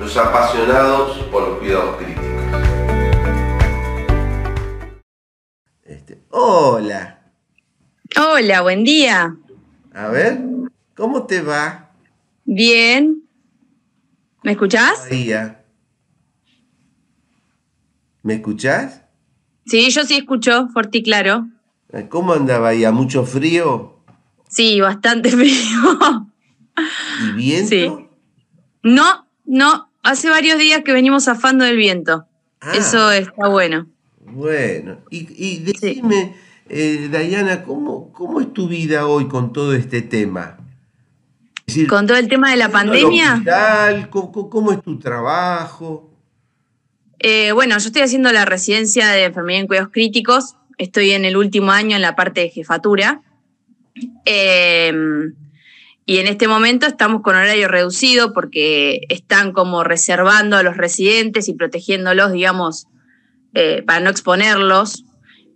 los apasionados por los cuidados críticos. Este, hola. Hola, buen día. A ver, ¿cómo te va? Bien. ¿Me escuchás? Día. ¿Me escuchás? Sí, yo sí escucho, fuerte y claro. ¿Cómo andaba ahí? ¿A mucho frío? Sí, bastante frío. ¿Y viento? Sí. No, no, hace varios días que venimos zafando del viento. Ah. Eso está bueno. Bueno, y, y decime, eh, Dayana, ¿cómo, ¿cómo es tu vida hoy con todo este tema? ¿Con todo el tema de la pandemia? ¿cómo, es tu trabajo? Eh, bueno, yo estoy haciendo la residencia de enfermería en cuidados críticos. Estoy en el último año en la parte de jefatura. Eh, y en este momento estamos con horario reducido porque están como reservando a los residentes y protegiéndolos, digamos, eh, para no exponerlos,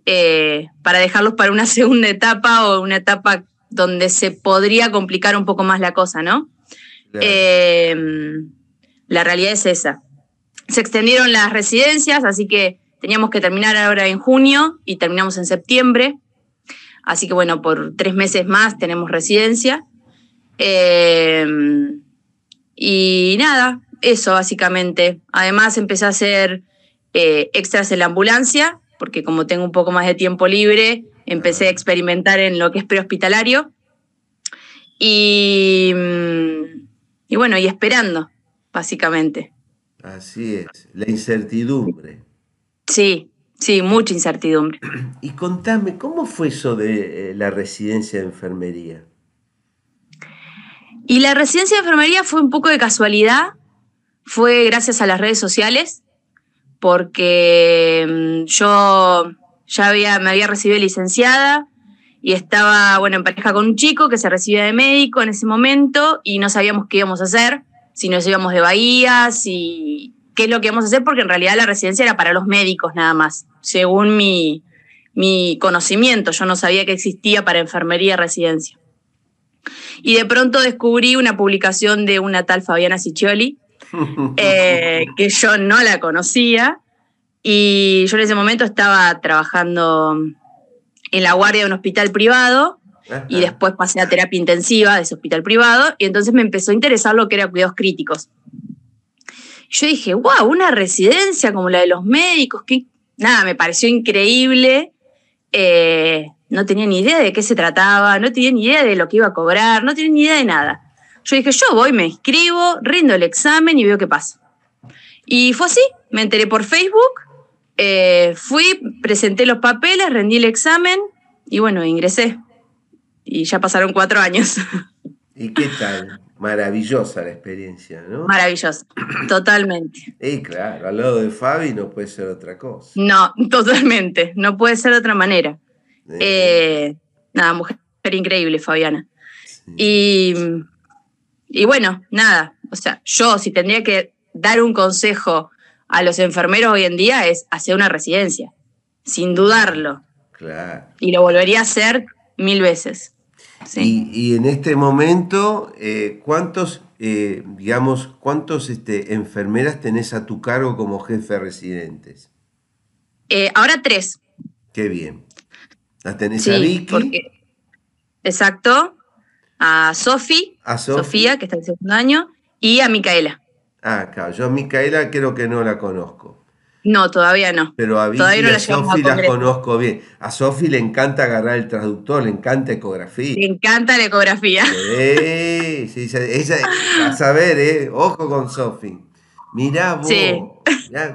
eh, para dejarlos para una segunda etapa o una etapa donde se podría complicar un poco más la cosa, ¿no? Em, la realidad es esa. Se extendieron las residencias, así que teníamos que terminar ahora en junio y terminamos en septiembre. Así que bueno, por tres meses más tenemos residencia. Em, y nada, eso básicamente. Además empecé a hacer eh, extras en la ambulancia, porque como tengo un poco más de tiempo libre, empecé a experimentar en lo que es prehospitalario. Y, mm, y bueno, y esperando, básicamente. Así es, la incertidumbre. Sí, sí, mucha incertidumbre. Y contame, ¿cómo fue eso de eh, la residencia de enfermería? Y la residencia de enfermería fue un poco de casualidad, fue gracias a las redes sociales, porque mm, yo ya había, me había recibido licenciada y estaba, bueno, en pareja con un chico que se recibía de médico en ese momento y no sabíamos qué íbamos a hacer, si nos íbamos de Bahía, si qué es lo que íbamos a hacer, porque en realidad la residencia era para los médicos nada más, según mi, mi conocimiento, yo no sabía que existía para enfermería residencia. Y de pronto descubrí una publicación de una tal Fabiana Ciccioli, eh, que yo no la conocía. Y yo en ese momento estaba trabajando en la guardia de un hospital privado y después pasé a terapia intensiva de ese hospital privado y entonces me empezó a interesar lo que era cuidados críticos. Yo dije, wow, una residencia como la de los médicos, que nada, me pareció increíble. Eh, no tenía ni idea de qué se trataba, no tenía ni idea de lo que iba a cobrar, no tenía ni idea de nada. Yo dije, yo voy, me inscribo, rindo el examen y veo qué pasa. Y fue así, me enteré por Facebook, eh, fui, presenté los papeles, rendí el examen y bueno, ingresé. Y ya pasaron cuatro años. ¿Y qué tal? Maravillosa la experiencia, ¿no? Maravillosa, totalmente. Y claro, al lado de Fabi no puede ser otra cosa. No, totalmente, no puede ser de otra manera. Eh, nada, mujer increíble, Fabiana. Y, y bueno, nada, o sea, yo si tendría que dar un consejo a los enfermeros hoy en día es hacer una residencia, sin dudarlo. Claro. Y lo volvería a hacer mil veces. Y, en este momento, eh, ¿cuántos, eh, digamos, cuántos este, enfermeras tenés a tu cargo como jefe de residentes? ahora tres. Qué bien. La tenés a Vicky. exacto. A Sofi, a Sofía, que está en segundo año, y a Micaela. Ah, claro. Yo a Micaela creo que no la conozco. No, todavía no. Pero a Vicky y a Sofi las conozco bien. A Sofi le encanta agarrar el traductor, le encanta ecografía. Le encanta la ecografía. Sí, sí, ella, a saber, ¿eh? Ojo con Sofi. Mirá vos,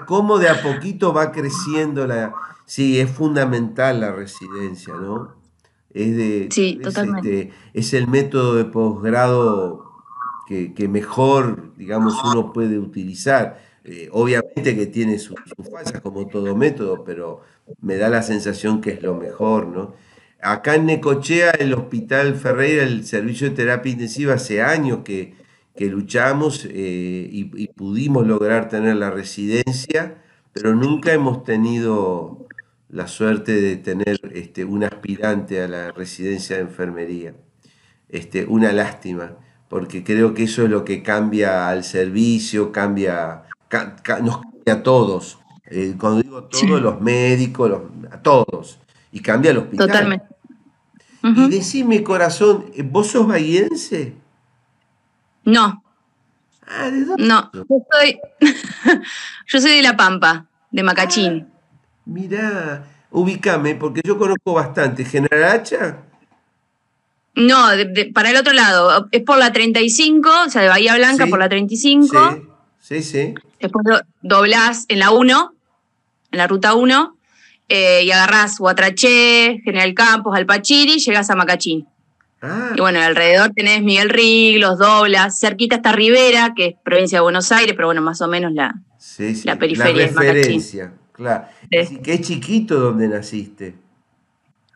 cómo de a poquito va creciendo la, Sí, es fundamental la residencia, ¿no? Es de, sí, totalmente. Este, es el método de posgrado que, mejor, digamos, uno puede utilizar. Eh, obviamente que tiene sus, fallas como todo método, pero me da la sensación que es lo mejor, ¿no? Acá en Necochea, el Hospital Ferreira, el servicio de terapia intensiva, hace años que, luchamos eh, y, pudimos lograr tener la residencia, pero nunca hemos tenido la suerte de tener este, un aspirante a la residencia de enfermería. Este, una lástima, porque creo que eso es lo que cambia al servicio, cambia, nos cambia a todos. Eh, cuando digo todos, los médicos, a todos. Y cambia el hospital. Totalmente. Y decime, corazón, ¿vos sos bahiense? No. Ah, ¿de dónde? No, yo soy, yo soy de La Pampa, de Macachín. Mirá, ubicame, porque yo conozco bastante. ¿General Hacha? No, para el otro lado. Es por la 35, o sea, de Bahía Blanca por la 35. Sí, sí. Después doblás en la 1, en la ruta 1, eh, y agarrás Huatraché, General Campos, Alpachiri, llegas a Macachín. Ah. Y bueno, alrededor tenés Miguel Rig, los doblas, cerquita está Rivera, que es provincia de Buenos Aires, pero bueno, más o menos la, la periferia. La referencia, claro. Así que es chiquito donde naciste.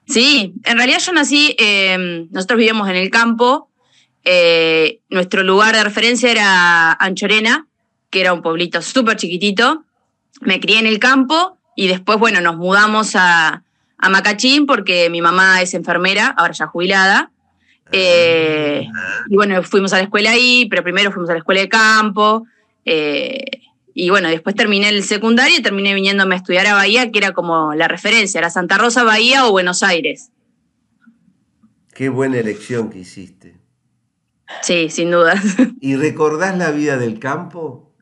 Sí, en realidad yo nací, em, nosotros vivíamos en el campo, eh, nuestro lugar de referencia era Anchorena, que era un pueblito súper chiquitito, me crié en el campo y después, bueno, nos mudamos a, Macachín porque mi mamá es enfermera, ahora ya jubilada, eh, y bueno, fuimos a la escuela ahí, pero primero fuimos a la escuela de campo, eh, y bueno, después terminé el secundario y terminé viniéndome a estudiar a Bahía, que era como la referencia, era Santa Rosa, Bahía o Buenos Aires. Qué buena elección que hiciste. Sí, sin duda. ¿Y recordás la vida del campo?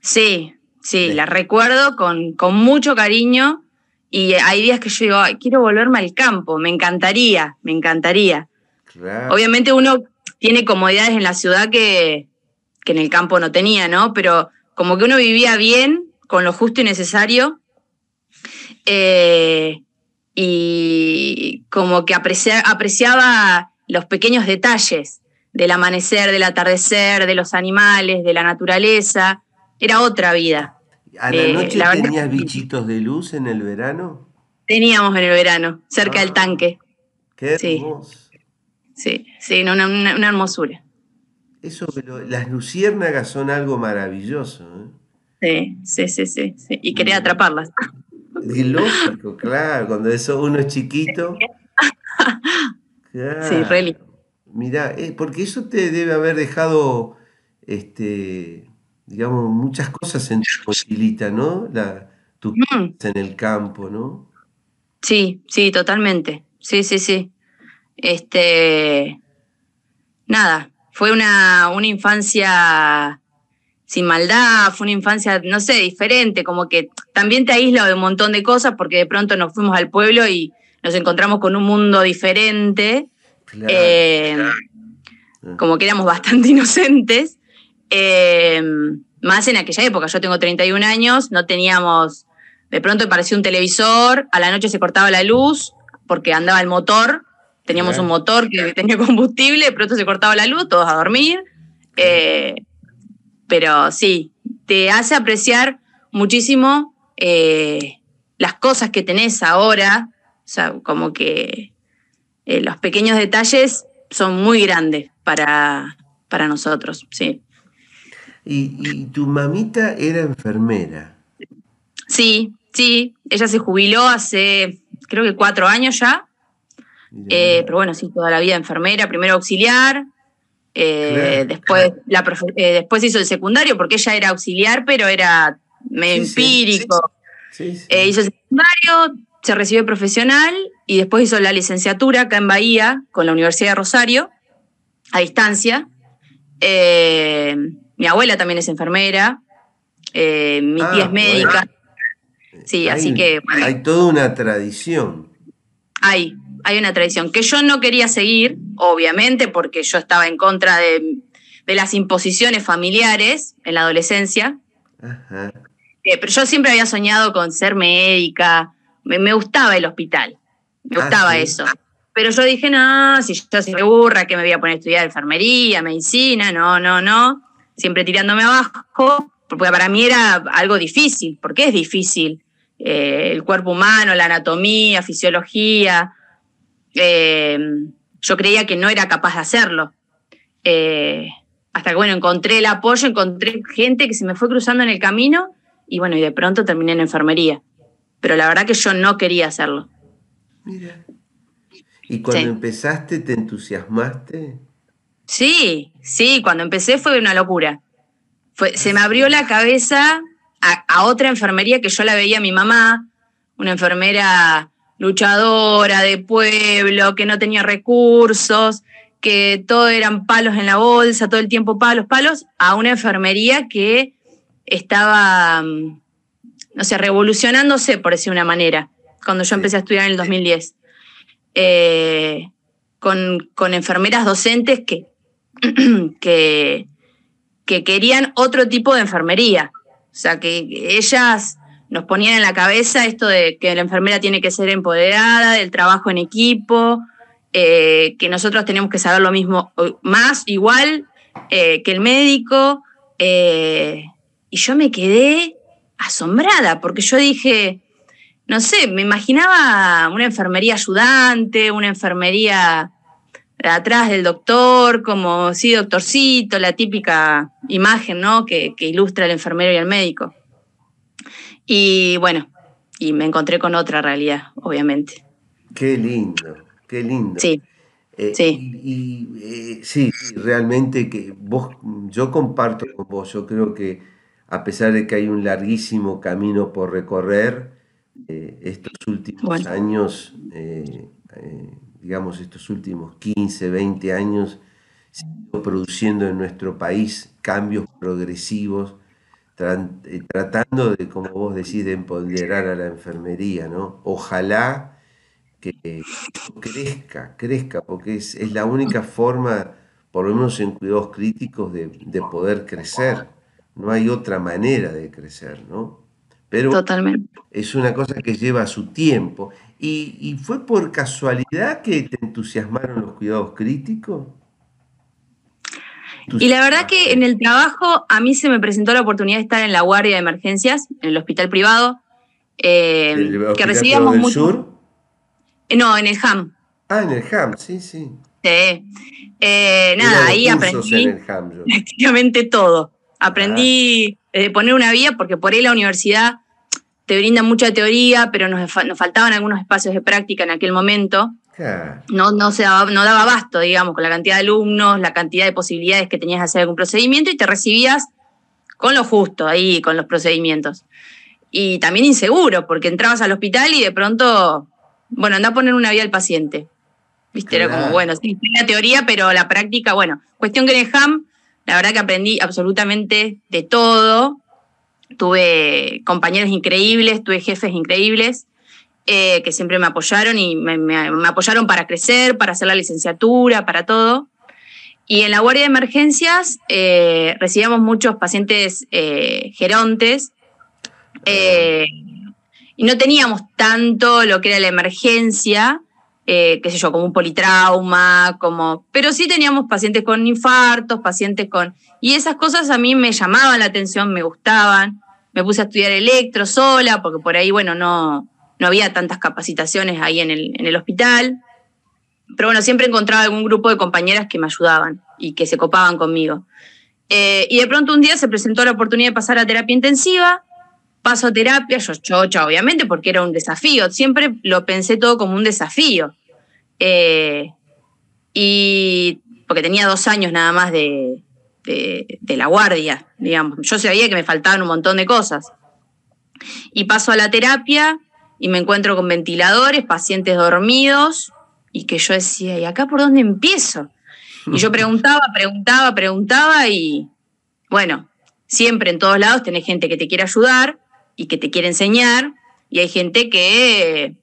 Sí, sí, la recuerdo con, con mucho cariño y hay días que yo digo, quiero volverme al campo, me encantaría, me encantaría. Obviamente uno tiene comodidades en la ciudad que, que en el campo no tenía, ¿no? Pero como que uno vivía bien, con lo justo y necesario, eh, y como que apreciaba los pequeños detalles del amanecer, del atardecer, de los animales, de la naturaleza. Era otra vida. ¿A la eh, noche tenías bichitos de luz en el verano? Teníamos en el verano, cerca del ah, tanque. Qué hermoso. Sí, sí, una hermosura. Eso, las luciérnagas son algo maravilloso. ¿eh? Sí, sí, sí, sí, Y quería atraparlas. Es lógico, claro, cuando eso uno es chiquito. Sí, really. Mirá, eh, porque eso te debe haber dejado, este, digamos, muchas cosas en tu mochilita, ¿no? La, tus mm. en el campo, ¿no? Sí, sí, totalmente. Sí, sí, sí. Este, nada, fue una, una infancia sin maldad, fue una infancia, no sé, diferente, como que también te aísla de un montón de cosas porque de pronto nos fuimos al pueblo y nos encontramos con un mundo diferente, eh, como que éramos bastante inocentes, eh, más en aquella época, yo tengo 31 años, no teníamos, de pronto apareció un televisor, a la noche se cortaba la luz porque andaba el motor, Teníamos un motor que tenía combustible, pronto se cortaba la luz, todos a dormir. Eh, pero sí, te hace apreciar muchísimo eh, las cosas que tenés ahora. O sea, como que eh, los pequeños detalles son muy grandes para, para nosotros, sí. ¿Y, ¿Y, tu mamita era enfermera? Sí, sí. Ella se jubiló hace, creo que cuatro años ya. Eh, pero bueno, sí, toda la vida enfermera, primero auxiliar, eh, después, La eh, después hizo el secundario porque ella era auxiliar, pero era medio empírico. hizo el secundario, se recibió profesional y después hizo la licenciatura acá en Bahía con la Universidad de Rosario, a distancia. mi abuela también es enfermera, mi tía es ah, médica. Sí, así que. Hay toda una tradición. Hay, hay una tradición que yo no quería seguir, obviamente, porque yo estaba en contra de, las imposiciones familiares en la adolescencia. Eh, pero yo siempre había soñado con ser médica, me, gustaba el hospital, me ah, gustaba eso. pero yo dije, no, si yo soy burra, que me voy a poner a estudiar enfermería, medicina, no, no, no, siempre tirándome abajo, porque para mí era algo difícil, porque es difícil. Eh, el cuerpo humano, la anatomía, fisiología. Eh, yo creía que no era capaz de hacerlo. Eh, hasta que, bueno, encontré el apoyo, encontré gente que se me fue cruzando en el camino y, bueno, y de pronto terminé en enfermería. Pero la verdad que yo no quería hacerlo. Mira. ¿Y cuando empezaste te entusiasmaste? Sí, sí, cuando empecé fue una locura. Fue, se me abrió la cabeza a, otra enfermería que yo la veía a mi mamá, una enfermera luchadora de pueblo, que no tenía recursos, que todo eran palos en la bolsa, todo el tiempo palos, palos, a una enfermería que estaba, mm, no sé, revolucionándose, por decir una manera, cuando yo empecé a estudiar en el 2010. Eh, con, con, enfermeras docentes que, que, que querían otro tipo de enfermería. O sea, que ellas nos ponían en la cabeza esto de que la enfermera tiene que ser empoderada, del trabajo en equipo, eh, que nosotros tenemos que saber lo mismo, más, igual eh, que el médico. Eh, y yo me quedé asombrada, porque yo dije, no sé, me imaginaba una enfermería ayudante, una enfermería atrás del doctor, como sí, doctorcito, la típica imagen ¿no? que, ilustra al enfermero y al médico. Y bueno, y me encontré con otra realidad, obviamente. Qué lindo, qué lindo. Sí. Eh, sí. Y, eh, sí, realmente que vos, yo comparto con vos, yo creo que a pesar de que hay un larguísimo camino por recorrer, eh, estos últimos años digamos, estos últimos 15, 20 años, se ido produciendo en nuestro país cambios progresivos, tratando de, como vos decís, de empoderar a la enfermería, ¿no? Ojalá que crezca, crezca, porque es, es la única forma, por lo menos en cuidados críticos, de, de poder crecer. No hay otra manera de crecer, ¿no? Pero Totalmente. es una cosa que lleva su tiempo. ¿Y, fue por casualidad que te entusiasmaron los cuidados críticos? Y la verdad que en el trabajo a mí se me presentó la oportunidad de estar en la guardia de emergencias, en el hospital privado, eh, que recibíamos mucho. Sur? Eh, no, en el HAM. Ah, en el HAM, sí, sí. Sí. Eh, nada, ahí aprendí prácticamente todo. Aprendí ah. poner una vía, porque por ahí la universidad te brinda mucha teoría, pero nos, faltaban algunos espacios de práctica en aquel momento. No, no, se daba, no daba abasto, digamos, con la cantidad de alumnos, la cantidad de posibilidades que tenías de hacer algún procedimiento y te recibías con lo justo ahí, con los procedimientos. Y también inseguro, porque entrabas al hospital y de pronto, bueno, anda a poner una vía al paciente. Viste, era como, bueno, sí, tenía teoría, pero la práctica, bueno, cuestión que en HAM, la verdad que aprendí absolutamente de todo, tuve compañeros increíbles, tuve jefes increíbles eh, que siempre me apoyaron y me, apoyaron para crecer, para hacer la licenciatura, para todo. Y en la guardia de emergencias eh, recibíamos muchos pacientes eh, gerontes y no teníamos tanto lo que era la emergencia, qué sé yo, como un politrauma, como, pero sí teníamos pacientes con infartos, pacientes con... Y esas cosas a mí me llamaban la atención, me gustaban me puse a estudiar electro sola, porque por ahí, bueno, no, no había tantas capacitaciones ahí en el, en el hospital. Pero bueno, siempre encontraba algún grupo de compañeras que me ayudaban y que se copaban conmigo. Eh, y de pronto un día se presentó la oportunidad de pasar a terapia intensiva. Paso a terapia, yo chocha, obviamente, porque era un desafío. Siempre lo pensé todo como un desafío. Eh, y porque tenía dos años nada más de, de, la guardia, digamos. Yo sabía que me faltaban un montón de cosas. Y paso a la terapia y me encuentro con ventiladores, pacientes dormidos, y que yo decía, ¿y acá por dónde empiezo? Y yo preguntaba, preguntaba, preguntaba, y bueno, siempre en todos lados tenés gente que te quiere ayudar y que te quiere enseñar, y hay gente que,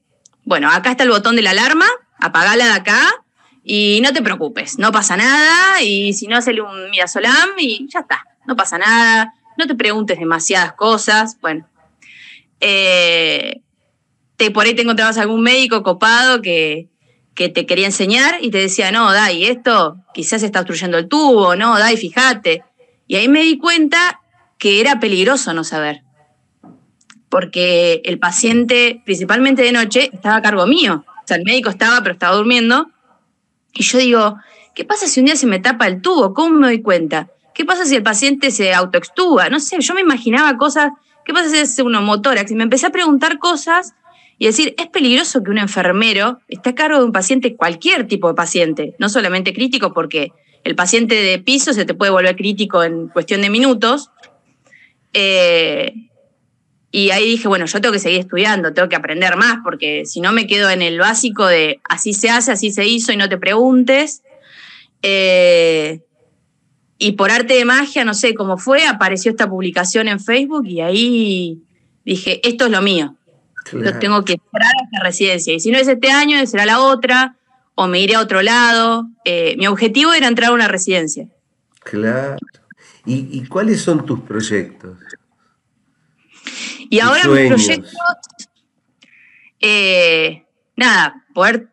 bueno, acá está el botón de la alarma, apagala de acá y no te preocupes, no pasa nada. Y si no, hazle un midazolam y ya está, no pasa nada. No te preguntes demasiadas cosas. Bueno, eh, te, por ahí te encontrabas algún médico copado que, que te quería enseñar y te decía, no, Dai, esto quizás está obstruyendo el tubo, no, Dai, fíjate. Y ahí me di cuenta que era peligroso no saber, porque el paciente, principalmente de noche, estaba a cargo mío. O sea, el médico estaba, pero estaba durmiendo. Y yo digo, ¿qué pasa si un día se me tapa el tubo? ¿Cómo me doy cuenta? ¿Qué pasa si el paciente se autoextúa? No sé, yo me imaginaba cosas. ¿Qué pasa si es uno motórax? Y me empecé a preguntar cosas y decir, es peligroso que un enfermero esté a cargo de un paciente, cualquier tipo de paciente, no solamente crítico, porque el paciente de piso se te puede volver crítico en cuestión de minutos. Eh, y ahí dije, bueno, yo tengo que seguir estudiando, tengo que aprender más, porque si no me quedo en el básico de así se hace, así se hizo y no te preguntes. Eh, y por arte de magia, no sé cómo fue, apareció esta publicación en Facebook y ahí dije, esto es lo mío. Lo tengo que esperar a esta residencia. Y si no es este año, será la otra, o me iré a otro lado. Eh, mi objetivo era entrar a una residencia. Claro. ¿Y, cuáles son tus proyectos? Y ahora mis proyectos, eh, nada, poder,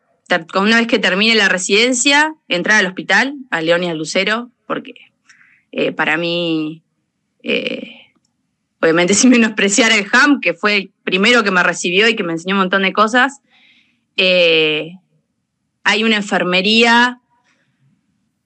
una vez que termine la residencia, entrar al hospital, a León y al Lucero, porque eh, para mí, eh, obviamente sin menospreciar el HAM, que fue el primero que me recibió y que me enseñó un montón de cosas, eh, hay una enfermería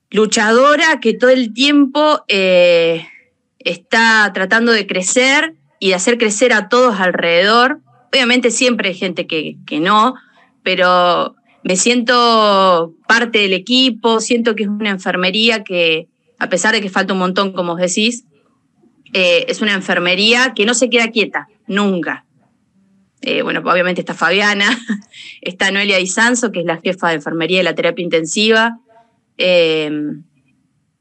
luchadora que todo el tiempo está tratando de crecer y de hacer crecer a todos alrededor. Obviamente siempre hay gente que, que no, pero me siento parte del equipo, siento que es una enfermería que, a pesar de que falta un montón, como os decís, eh, es una enfermería que no se queda quieta, nunca. Eh, bueno, obviamente está Fabiana, está Noelia Di Sanso, que es la jefa de enfermería de la terapia intensiva, eh,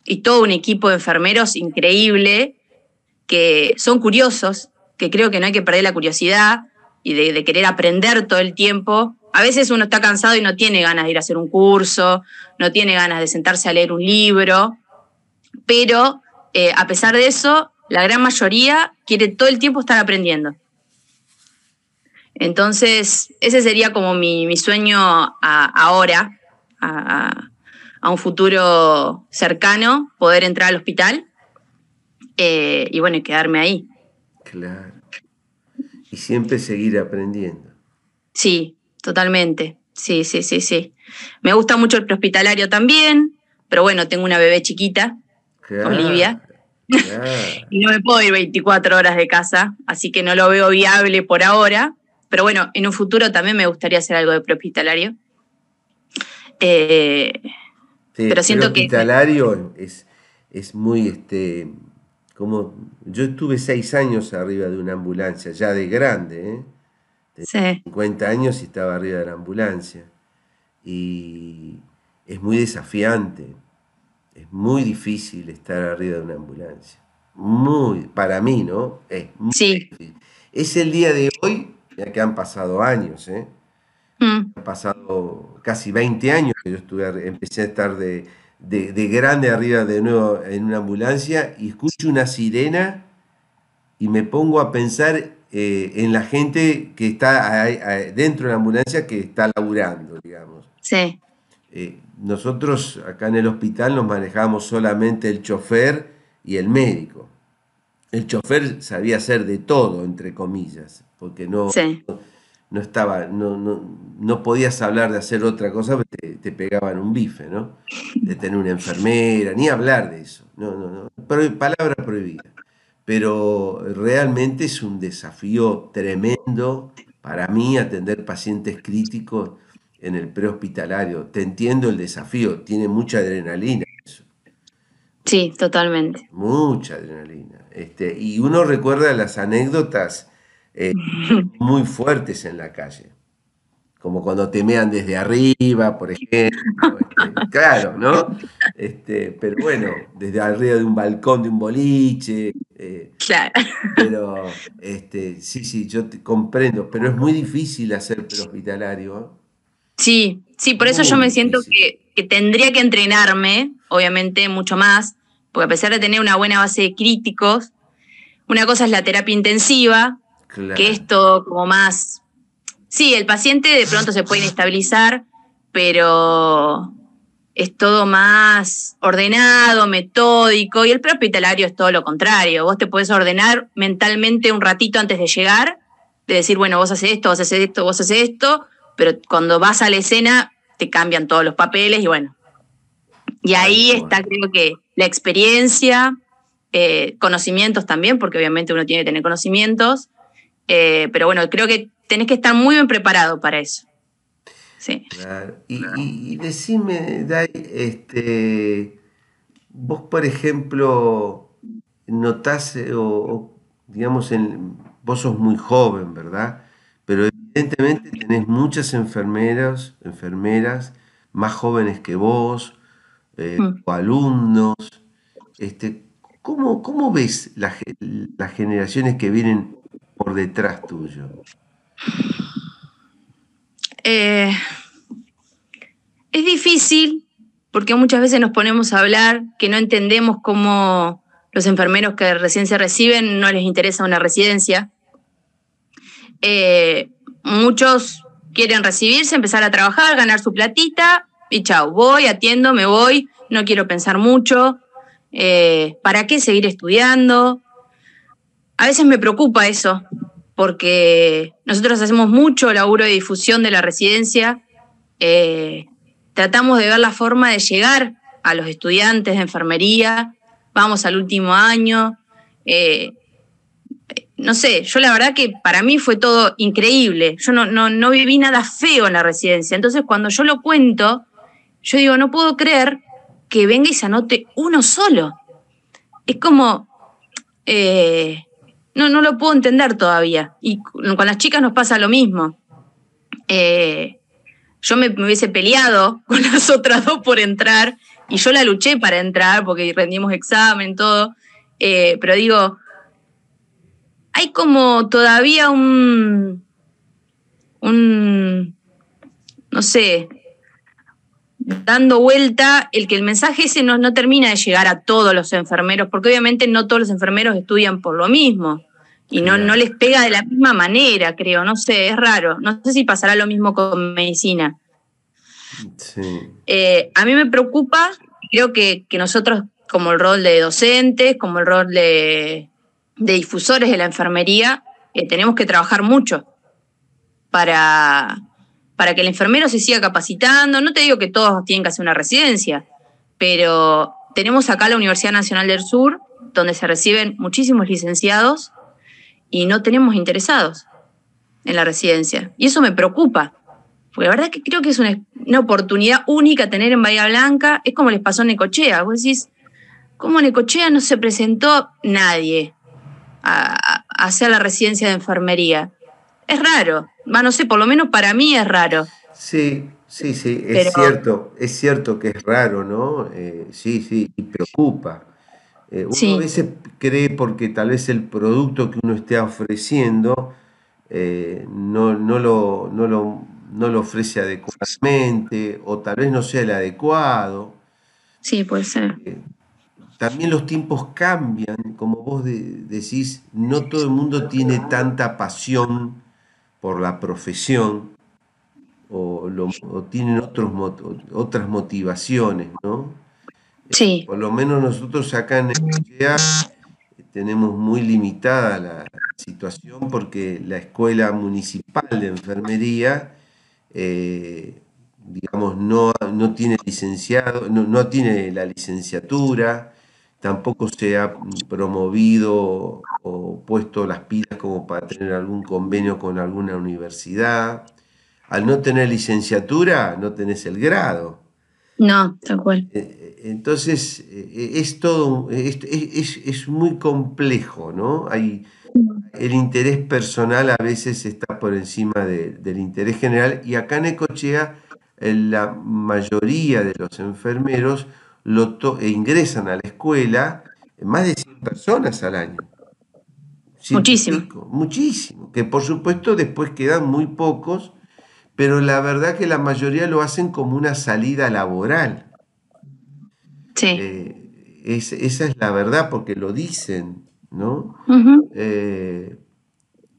y todo un equipo de enfermeros increíble, que son curiosos, que creo que no hay que perder la curiosidad y de, querer aprender todo el tiempo. A veces uno está cansado y no tiene ganas de ir a hacer un curso, no tiene ganas de sentarse a leer un libro, pero a pesar de eso, la gran mayoría quiere todo el tiempo estar aprendiendo. Entonces, ese sería como mi, sueño ahora, a, un futuro cercano, poder entrar al hospital eh, y bueno, quedarme ahí. Claro. Y siempre seguir aprendiendo. Sí, totalmente. Sí, sí, sí, sí. Me gusta mucho el prehospitalario también, pero bueno, tengo una bebé chiquita Olivia. Y no me puedo ir 24 horas de casa, así que no lo veo viable por ahora. Pero bueno, en un futuro también me gustaría hacer algo de prehospitalario. Eh, pero siento que. Prehospitalario es, es muy. este como Yo estuve seis años arriba de una ambulancia, ya de grande, ¿eh? De 50 años y estaba arriba de la ambulancia. Y es muy desafiante es muy difícil estar arriba de una ambulancia. Muy, para mí, ¿no? Es sí. Es el día de hoy, ya que han pasado años, ¿eh? Mm. Han pasado casi 20 años que yo estuve, empecé a estar de, grande arriba de nuevo en una ambulancia y escucho una sirena y me pongo a pensar eh, en la gente que está dentro de la ambulancia que está laburando, digamos. Sí. Eh, nosotros acá en el hospital nos manejamos solamente el chofer y el médico. El chofer sabía hacer de todo, entre comillas, porque no, no, estaba, no, no, podías hablar de hacer otra cosa, porque te, pegaban un bife, ¿no? De tener una enfermera, ni hablar de eso. No, no, no. palabra prohibida. Pero realmente es un desafío tremendo para mí atender pacientes críticos en el prehospitalario. Te entiendo el desafío, tiene mucha adrenalina eso. Sí, totalmente. Mucha adrenalina. Este, y uno recuerda las anécdotas eh, muy fuertes en la calle. Como cuando te mean desde arriba, por ejemplo. Este, claro, ¿no? Este, pero bueno, desde arriba de un balcón de un boliche. Eh, claro. Pero este, sí, sí, yo te comprendo. Pero es muy difícil hacer prehospitalario. Sí, sí, por eso yo me siento que, tendría que entrenarme, obviamente, mucho más, porque a pesar de tener una buena base de críticos, una cosa es la terapia intensiva, que esto como más... Sí, el paciente de pronto se puede inestabilizar, pero es todo más ordenado, metódico, y el prehospitalario es todo lo contrario. Vos te puedes ordenar mentalmente un ratito antes de llegar, de decir, bueno, vos haces esto, vos haces esto, vos haces esto, pero cuando vas a la escena te cambian todos los papeles y bueno. Y ahí está, creo que, la experiencia, eh, conocimientos también, porque obviamente uno tiene que tener conocimientos, eh, pero bueno, creo que tenés que estar muy bien preparado para eso. Sí. Y, decime, Dai, este, vos, por ejemplo, notás, eh, o, digamos, en, vos sos muy joven, ¿verdad? Evidentemente tenés muchas enfermeras, enfermeras más jóvenes que vos, eh, mm. o alumnos. Este, ¿cómo, ¿Cómo ves las generaciones que vienen por detrás tuyo? Eh, es difícil porque muchas veces nos ponemos a hablar que no entendemos cómo los enfermeros que recién se reciben no les interesa una residencia. Eh, muchos quieren recibirse, empezar a trabajar, ganar su platita y chao, voy, atiendo, me voy, no quiero pensar mucho. Eh, ¿Para qué seguir estudiando? A veces me preocupa eso, porque nosotros hacemos mucho laburo de difusión de la residencia, eh, tratamos de ver la forma de llegar a los estudiantes de enfermería, vamos al último año. Eh, no sé, yo la verdad que para mí fue todo increíble. Yo no, no, no, viví nada feo en la residencia. Entonces, cuando yo lo cuento, yo digo, no puedo creer que venga y se anote uno solo. Es como, eh, no, no lo puedo entender todavía. Y con las chicas nos pasa lo mismo. Eh, yo me, hubiese peleado con las otras dos por entrar y yo la luché para entrar porque rendimos examen, todo. Eh, pero digo, hay como todavía un, un, no sé, dando vuelta el que el mensaje ese no, no, termina de llegar a todos los enfermeros, porque obviamente no todos los enfermeros estudian por lo mismo y no, no les pega de la misma manera, creo, no sé, es raro. No sé si pasará lo mismo con medicina. Eh, a mí me preocupa, creo que, nosotros como el rol de docentes, como el rol de, difusores de la enfermería, eh, tenemos que trabajar mucho para, para que el enfermero se siga capacitando. No te digo que todos tienen que hacer una residencia, pero tenemos acá la Universidad Nacional del Sur, donde se reciben muchísimos licenciados y no tenemos interesados en la residencia. Y eso me preocupa, porque la verdad es que creo que es una, oportunidad única tener en Bahía Blanca. Es como les pasó en Necochea. Vos decís, ¿cómo en Necochea no se presentó nadie a, hacer la residencia de enfermería? Es raro. Va, no sé, por lo menos para mí es raro. Sí, sí, sí, es cierto, es cierto que es raro, ¿no? Eh, sí, sí, y preocupa. Eh, uno a veces cree porque tal vez el producto que uno esté ofreciendo eh, no, lo, no, lo, ofrece adecuadamente o tal vez no sea el adecuado. Sí, puede ser. También los tiempos cambian, como vos decís, no todo el mundo tiene tanta pasión por la profesión o, tienen otros, otras motivaciones, ¿no? Sí. Por lo menos nosotros acá en Necochea tenemos muy limitada la situación porque la escuela municipal de enfermería, eh, digamos, no, no, tiene licenciado, no, no tiene la licenciatura, tampoco se ha promovido o puesto las pilas como para tener algún convenio con alguna universidad. Al no tener licenciatura, no tenés el grado. No, tal cual. Eh, entonces, eh, es todo, es, es, muy complejo, ¿no? Hay, el interés personal a veces está por encima del interés general y acá en Ecochea la mayoría de los enfermeros lo e ingresan a la escuela más de 100 personas al año. Muchísimo. muchísimo. Que por supuesto después quedan muy pocos, pero la verdad que la mayoría lo hacen como una salida laboral. Sí. Eh, esa es la verdad porque lo dicen, ¿no? Eh,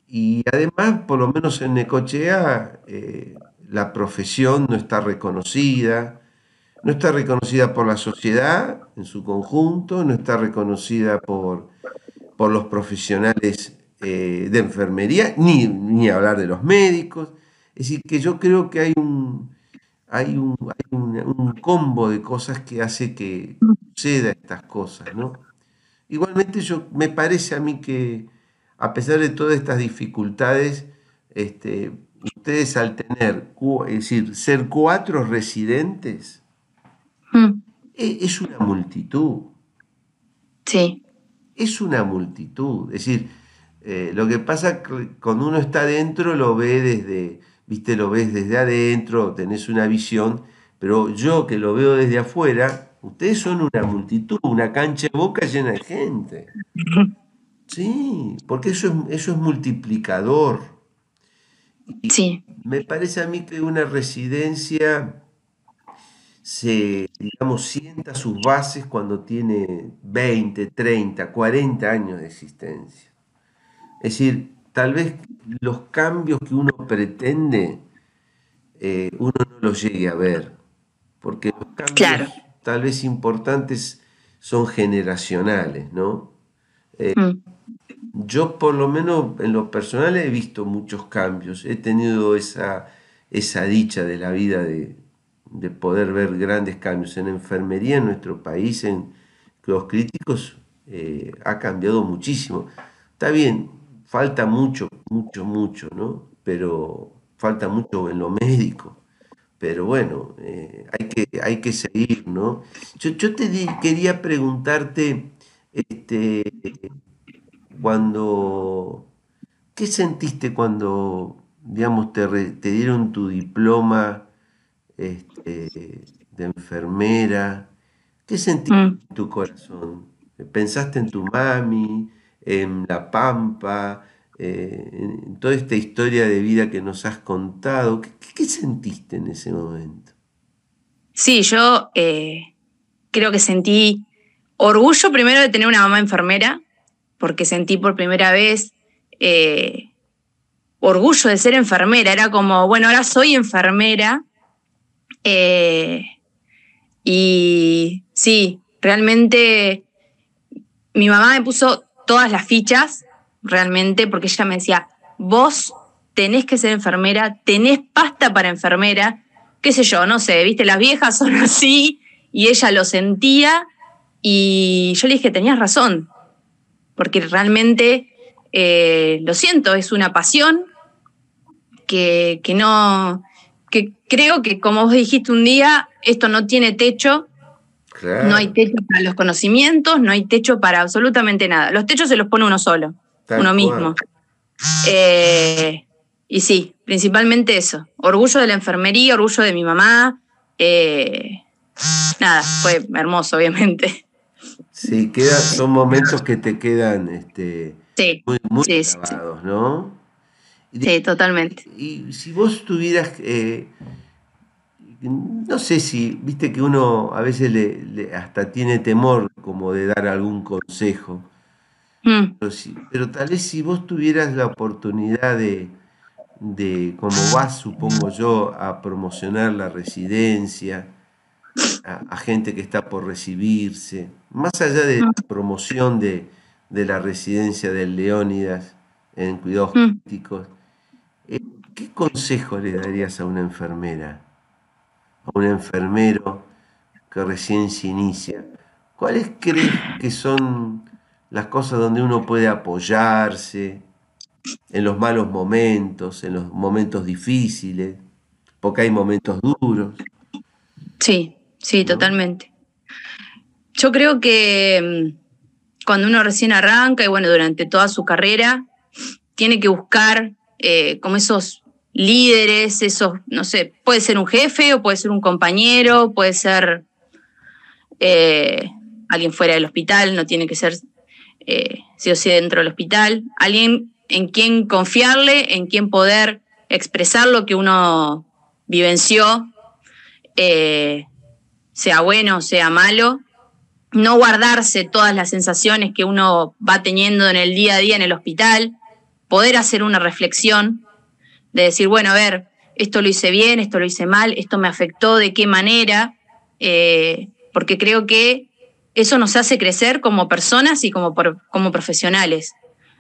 y además, por lo menos en Necochea, eh, la profesión no está reconocida, no está reconocida por la sociedad en su conjunto, no está reconocida por, por los profesionales eh, de enfermería, ni, ni hablar de los médicos. Es decir, que yo creo que hay un, hay un, combo de cosas que hace que suceda estas cosas, ¿no? Igualmente yo, me parece a mí que a pesar de todas estas dificultades, este, ustedes al tener, es decir, ser cuatro residentes, mm. e, es una multitud. Sí. Es una multitud. Es decir, eh, lo que pasa cuando uno está adentro lo ve desde, viste, lo ves desde adentro, tenés una visión, pero yo que lo veo desde afuera, ustedes son una multitud, una cancha de boca llena de gente. Sí, porque eso es, eso es multiplicador. Sí. Me parece a mí que una residencia se, digamos, sienta sus bases cuando tiene 20, 30, 40 años de existencia. Es decir, tal vez los cambios que uno pretende, eh, uno no los llegue a ver, porque los cambios tal vez importantes son generacionales, ¿no? Eh, mm. Yo por lo menos en lo personal he visto muchos cambios, he tenido esa, esa dicha de la vida de, poder ver grandes cambios. En enfermería en nuestro país, en los críticos, eh, ha cambiado muchísimo. Está bien, falta mucho, mucho, mucho, ¿no? Pero falta mucho en lo médico. Pero bueno, eh, hay, que, hay que seguir, ¿no? Yo, yo te quería preguntarte, este, cuando, ¿qué sentiste cuando, digamos, te, te dieron tu diploma este, de enfermera? ¿Qué sentiste mm. en tu corazón? ¿Pensaste en tu mami? en La Pampa, eh, en toda esta historia de vida que nos has contado. ¿Qué, sentiste en ese momento? Sí, yo eh, creo que sentí orgullo primero de tener una mamá enfermera, porque sentí por primera vez eh, orgullo de ser enfermera. Era como, bueno, ahora soy enfermera. Y sí, realmente mi mamá me puso todas las fichas, realmente, porque ella me decía, vos tenés que ser enfermera, tenés pasta para enfermera, qué sé yo, no sé, viste, las viejas son así, y ella lo sentía, y yo le dije, tenías razón, porque realmente, eh, lo siento, es una pasión que, que no, que creo que como vos dijiste un día, esto no tiene techo, no hay techo para los conocimientos, no hay techo para absolutamente nada. Los techos se los pone uno solo, uno mismo. Eh, y sí, principalmente eso. Orgullo de la enfermería, orgullo de mi mamá. Eh, nada, fue hermoso, obviamente. Sí, queda, son momentos que te quedan este, muy, muy grabados, ¿no? Sí, totalmente. Y si vos tuvieras eh, no sé si, viste que uno a veces le, hasta tiene temor como de dar algún consejo, mm. pero, tal vez si vos tuvieras la oportunidad de, de, como vas, supongo yo, a promocionar la residencia, a, gente que está por recibirse, más allá de la mm. promoción de, la residencia del Leónidas en cuidados mm. críticos, ¿qué consejo le darías a una enfermera? a un enfermero que recién se inicia, ¿cuáles crees que son las cosas donde uno puede apoyarse en los malos momentos, en los momentos difíciles? Porque hay momentos duros. Sí, sí, totalmente. Yo creo que mm, cuando uno recién arranca y bueno, durante toda su carrera, tiene que buscar eh, como esos líderes, esos, no sé, puede ser un jefe o puede ser un compañero, puede ser eh, alguien fuera del hospital, no tiene que ser eh, sí o sí dentro del hospital, alguien en quien confiarle, en quien poder expresar lo que uno vivenció, eh, sea bueno, sea malo, no guardarse todas las sensaciones que uno va teniendo en el día a día en el hospital, poder hacer una reflexión de decir, bueno, a ver, esto lo hice bien, esto lo hice mal, esto me afectó, de qué manera, eh, porque creo que eso nos hace crecer como personas y como, como profesionales.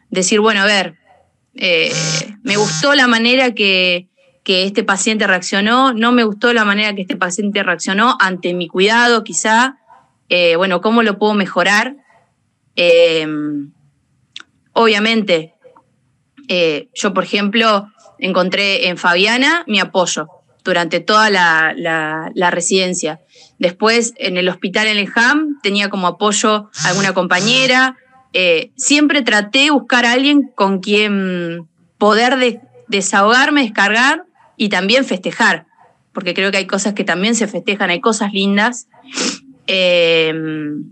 Decir, bueno, a ver, eh, me gustó la manera que, este paciente reaccionó, no me gustó la manera que este paciente reaccionó ante mi cuidado, quizá, eh, bueno, ¿cómo lo puedo mejorar? obviamente, yo, por ejemplo, encontré en Fabiana mi apoyo durante toda la, residencia. Después, en el hospital en el HAM, tenía como apoyo alguna compañera. Eh, siempre traté de buscar a alguien con quien poder desahogarme, descargar y también festejar, porque creo que hay cosas que también se festejan, hay cosas lindas. Em,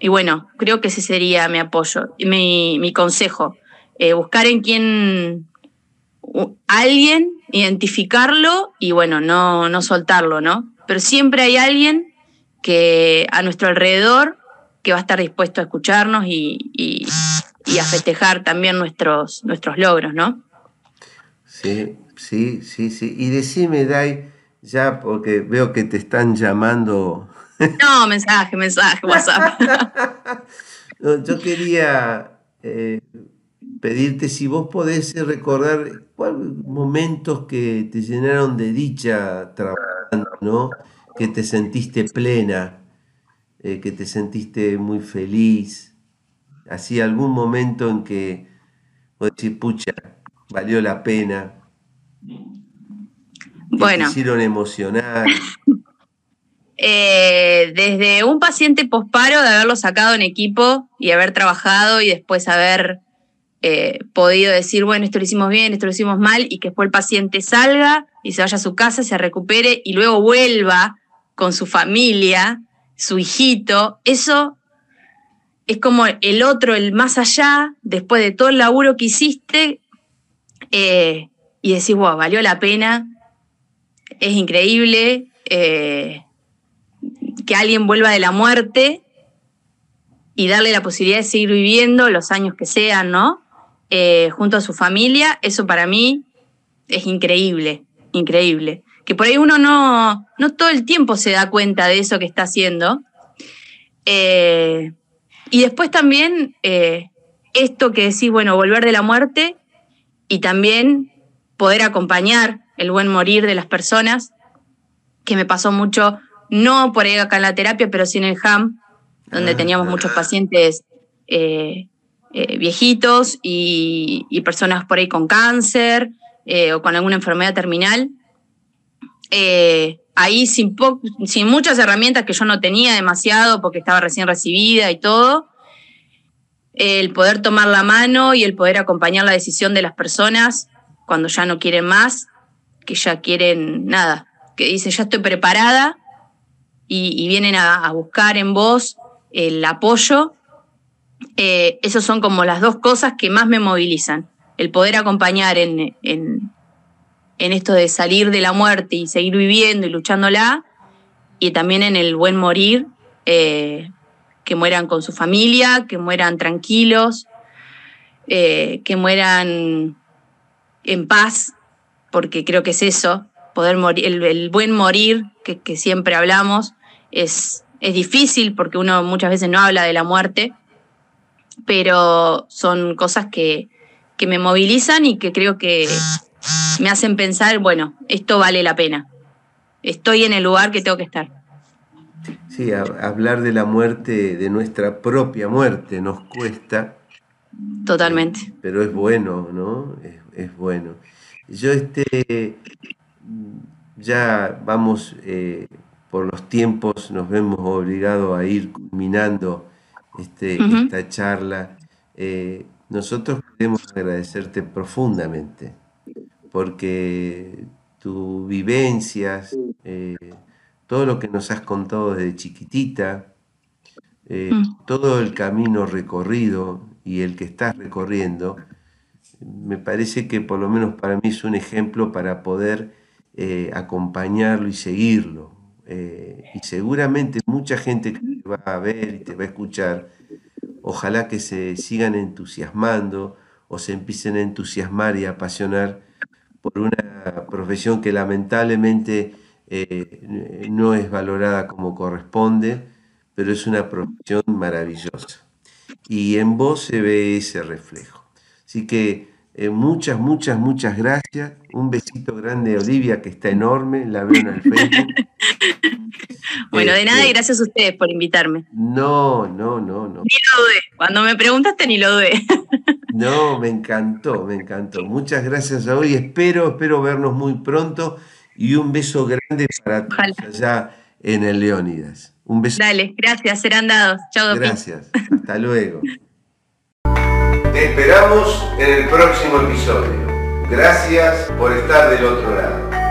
y bueno, creo que ese sería mi apoyo, mi, mi consejo. Eh, buscar en quien alguien, identificarlo y bueno, no, no soltarlo, ¿no? Pero siempre hay alguien que a nuestro alrededor que va a estar dispuesto a escucharnos y, a festejar también nuestros, nuestros logros, ¿no? Sí, sí, sí, sí. Y decime, Dai, ya porque veo que te están llamando. No, mensaje, mensaje, WhatsApp. yo quería eh, pedirte si vos podés recordar momentos que te llenaron de dicha trabajando, ¿no? Que te sentiste plena, eh, que te sentiste muy feliz. Así algún momento en que vos decís, pucha, valió la pena. bueno. Te hicieron emocionar. Eh, desde un paciente posparo, de haberlo sacado en equipo y haber trabajado y después haber eh, podido decir, bueno, esto lo hicimos bien, esto lo hicimos mal, y que después el paciente salga y se vaya a su casa, se recupere y luego vuelva con su familia, su hijito, eso es como el otro, el más allá, después de todo el laburo que hiciste, eh, y decís, wow, valió la pena, es increíble eh, que alguien vuelva de la muerte y darle la posibilidad de seguir viviendo los años que sean, ¿no? Eh, junto a su familia, eso para mí es increíble, increíble. Que por ahí uno no, no todo el tiempo se da cuenta de eso que está haciendo. Eh, y después también eh, esto que decís, bueno, volver de la muerte y también poder acompañar el buen morir de las personas, que me pasó mucho, no por ahí acá en la terapia, pero sí en el HAM, donde ah. teníamos muchos pacientes eh, viejitos y, personas por ahí con cáncer eh, o con alguna enfermedad terminal. Eh, ahí sin, sin muchas herramientas que yo no tenía demasiado porque estaba recién recibida y todo, el poder tomar la mano y el poder acompañar la decisión de las personas cuando ya no quieren más, que ya quieren nada, que dicen ya estoy preparada y, vienen a, buscar en vos el apoyo eh, esas son como las dos cosas que más me movilizan. El poder acompañar en, en, esto de salir de la muerte y seguir viviendo y luchándola, y también en el buen morir, eh, que mueran con su familia, que mueran tranquilos, eh, que mueran en paz, porque creo que es eso, poder morir, el, buen morir que, que, siempre hablamos, es, es difícil porque uno muchas veces no habla de la muerte pero son cosas que, me movilizan y que creo que me hacen pensar, bueno, esto vale la pena. Estoy en el lugar que tengo que estar. Sí, hablar de la muerte, de nuestra propia muerte, nos cuesta. Totalmente. Eh, pero es bueno, ¿no? Es, bueno. Yo este, ya vamos, eh, por los tiempos, nos vemos obligados a ir culminando este, esta charla. Eh, nosotros queremos agradecerte profundamente porque tus vivencias, eh, todo lo que nos has contado desde chiquitita, eh, mm. todo el camino recorrido y el que estás recorriendo, me parece que por lo menos para mí es un ejemplo para poder acompañarlo y seguirlo. y seguramente mucha gente que va a ver y te va a escuchar, ojalá que se sigan entusiasmando o se empiecen a entusiasmar y apasionar por una profesión que lamentablemente eh, no es valorada como corresponde, pero es una profesión maravillosa. Y en vos se ve ese reflejo. Así que eh, muchas, muchas, muchas gracias. Un besito grande a Olivia, que está enorme, la veo en el Facebook. bueno, de nada y este, gracias a ustedes por invitarme. No, no, no, no. Ni lo dudé. Cuando me preguntaste, ni lo dudé. no, me encantó, me encantó. Muchas gracias a hoy. Espero, espero vernos muy pronto y un beso grande para todos allá en el Leónidas. Un beso. Dale, gracias, serán dados. Chao, Gracias, hasta luego. Te esperamos en el próximo episodio. Gracias por estar del otro lado.